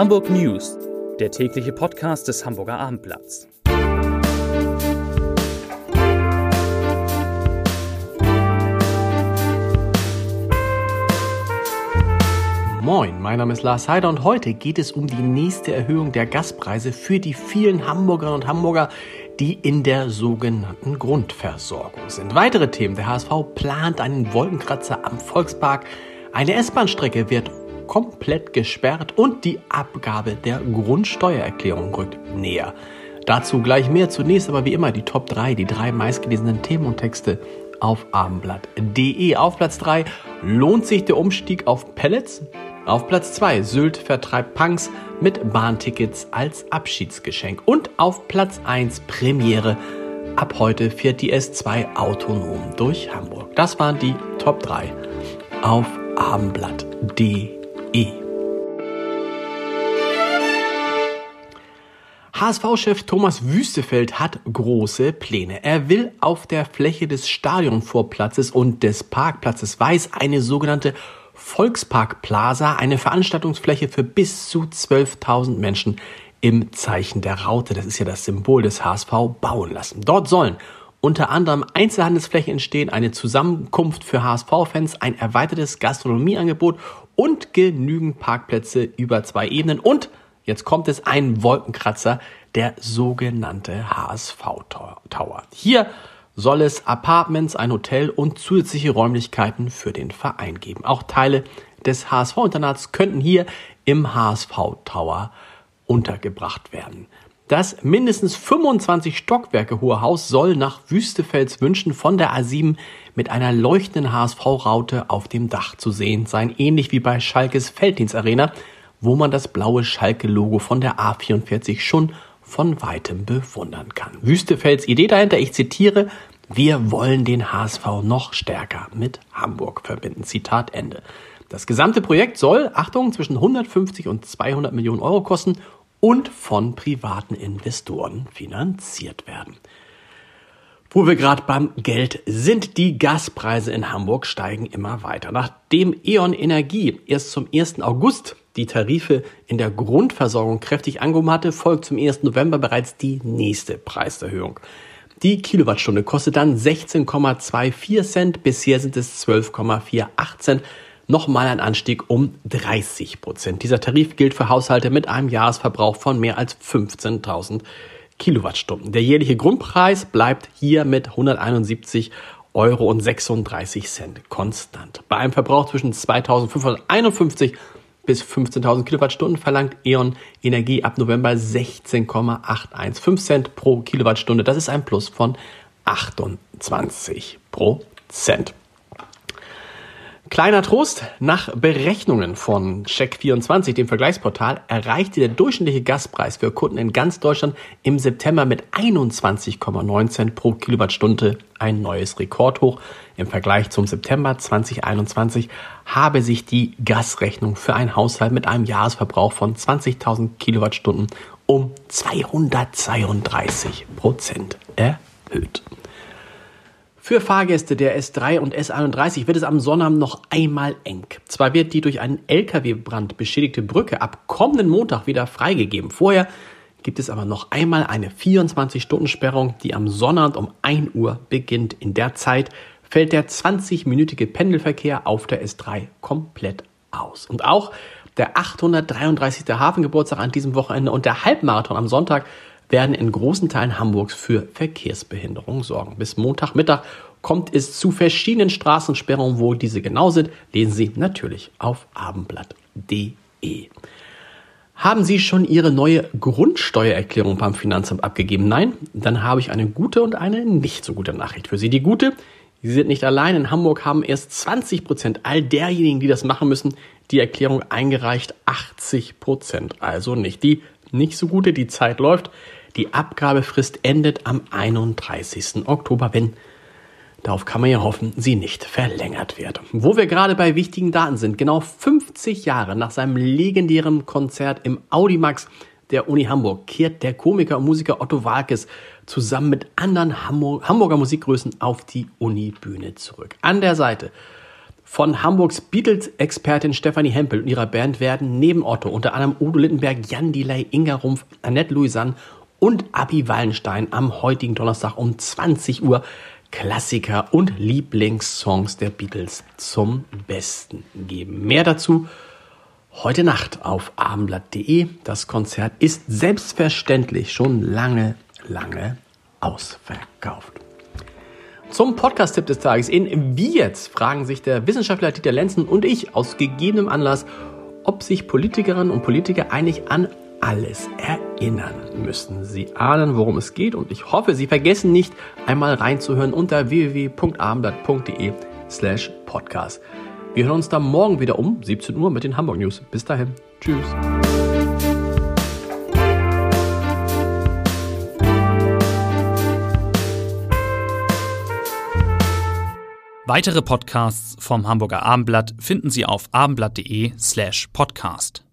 Hamburg News, der tägliche Podcast des Hamburger Abendblatts. Moin, mein Name ist Lars Heider und heute geht es um die nächste Erhöhung der Gaspreise für die vielen Hamburgerinnen und Hamburger, die in der sogenannten Grundversorgung sind. Weitere Themen. Der HSV plant einen Wolkenkratzer am Volkspark. Eine S-Bahn-Strecke wird komplett gesperrt und die Abgabe der Grundsteuererklärung rückt näher. Dazu gleich mehr. Zunächst aber wie immer die Top 3, die drei meistgelesenen Themen und Texte auf abendblatt.de. Auf Platz 3 lohnt sich der Umstieg auf Pellets. Auf Platz 2 Sylt vertreibt Punks mit Bahntickets als Abschiedsgeschenk. Und auf Platz 1 Premiere. Ab heute fährt die S2 autonom durch Hamburg. Das waren die Top 3 auf abendblatt.de. HSV-Chef Thomas Wüstefeld hat große Pläne. Er will auf der Fläche des Stadionvorplatzes und des Parkplatzes Weiß eine sogenannte Volkspark Plaza, eine Veranstaltungsfläche für bis zu 12.000 Menschen im Zeichen der Raute, das ist ja das Symbol des HSV, bauen lassen. Dort sollen unter anderem Einzelhandelsflächen entstehen, eine Zusammenkunft für HSV-Fans, ein erweitertes Gastronomieangebot und genügend Parkplätze über zwei Ebenen und jetzt kommt es ein Wolkenkratzer, der sogenannte HSV Tower. Hier soll es Apartments, ein Hotel und zusätzliche Räumlichkeiten für den Verein geben. Auch Teile des HSV-Internats könnten hier im HSV-Tower untergebracht werden. Das mindestens 25 Stockwerke hohe Haus soll nach Wüstefels Wünschen von der A7 mit einer leuchtenden HSV-Raute auf dem Dach zu sehen sein, ähnlich wie bei Schalkes Felddienstarena, wo man das blaue Schalke-Logo von der A44 schon von weitem bewundern kann. Wüstefels Idee dahinter, ich zitiere, wir wollen den HSV noch stärker mit Hamburg verbinden. Zitat Ende. Das gesamte Projekt soll, Achtung, zwischen 150 und 200 Millionen Euro kosten und von privaten Investoren finanziert werden. Wo wir gerade beim Geld sind, die Gaspreise in Hamburg steigen immer weiter. Nachdem E.ON Energie erst zum 1. August die Tarife in der Grundversorgung kräftig angehoben hatte, folgt zum 1. November bereits die nächste Preiserhöhung. Die Kilowattstunde kostet dann 16,24 Cent. Bisher sind es 12,48 Cent. Nochmal ein Anstieg um 30 Prozent. Dieser Tarif gilt für Haushalte mit einem Jahresverbrauch von mehr als 15.000 Kilowattstunden. Der jährliche Grundpreis bleibt hier mit 171 Euro und 36 Cent konstant. Bei einem Verbrauch zwischen 2551 bis 15.000 Kilowattstunden verlangt E.ON Energie ab November 16,815 Cent pro Kilowattstunde. Das ist ein Plus von 28 Prozent. Kleiner Trost, nach Berechnungen von Check24, dem Vergleichsportal, erreichte der durchschnittliche Gaspreis für Kunden in ganz Deutschland im September mit 21,9 Cent pro Kilowattstunde ein neues Rekordhoch. Im Vergleich zum September 2021 habe sich die Gasrechnung für einen Haushalt mit einem Jahresverbrauch von 20.000 Kilowattstunden um 232 Prozent erhöht. Für Fahrgäste der S3 und S31 wird es am Sonnabend noch einmal eng. Zwar wird die durch einen Lkw-Brand beschädigte Brücke ab kommenden Montag wieder freigegeben. Vorher gibt es aber noch einmal eine 24-Stunden-Sperrung, die am Sonnabend um 1 Uhr beginnt. In der Zeit fällt der 20-minütige Pendelverkehr auf der S3 komplett aus. Und auch der 833. Hafengeburtstag an diesem Wochenende und der Halbmarathon am Sonntag werden in großen Teilen Hamburgs für Verkehrsbehinderung sorgen. Bis Montagmittag kommt es zu verschiedenen Straßensperrungen. Wo diese genau sind, lesen Sie natürlich auf abendblatt.de. Haben Sie schon Ihre neue Grundsteuererklärung beim Finanzamt abgegeben? Nein? Dann habe ich eine gute und eine nicht so gute Nachricht für Sie. Die gute, Sie sind nicht allein. In Hamburg haben erst 20 Prozent all derjenigen, die das machen müssen, die Erklärung eingereicht. 80 Prozent also nicht. Die nicht so gute, die Zeit läuft. Die Abgabefrist endet am 31. Oktober, wenn Darauf kann man ja hoffen, sie nicht verlängert wird. Wo wir gerade bei wichtigen Daten sind, genau 50 Jahre nach seinem legendären Konzert im Audimax der Uni Hamburg kehrt der Komiker und Musiker Otto Walkes zusammen mit anderen Hamburger Musikgrößen auf die Uni-Bühne zurück. An der Seite Von Hamburgs Beatles-Expertin Stefanie Hempel und ihrer Band werden neben Otto unter anderem Udo Littenberg, Jan Delay, Inga Rumpf, Annette Louisanne und Abi Wallenstein am heutigen Donnerstag um 20 Uhr Klassiker und Lieblingssongs der Beatles zum Besten geben. Mehr dazu heute Nacht auf abendblatt.de. Das Konzert ist selbstverständlich schon lange, lange ausverkauft. Zum Podcast-Tipp des Tages in Wie jetzt fragen sich der Wissenschaftler Dieter Lenzen und ich aus gegebenem Anlass, ob sich Politikerinnen und Politiker eigentlich an alles erinnern müssen. Sie ahnen, worum es geht und ich hoffe, Sie vergessen nicht, einmal reinzuhören unter www.abendblatt.de slash podcast. Wir hören uns dann morgen wieder um 17 Uhr mit den Hamburg News. Bis dahin. Tschüss. Weitere Podcasts vom Hamburger Abendblatt finden Sie auf abendblatt.de slash podcast.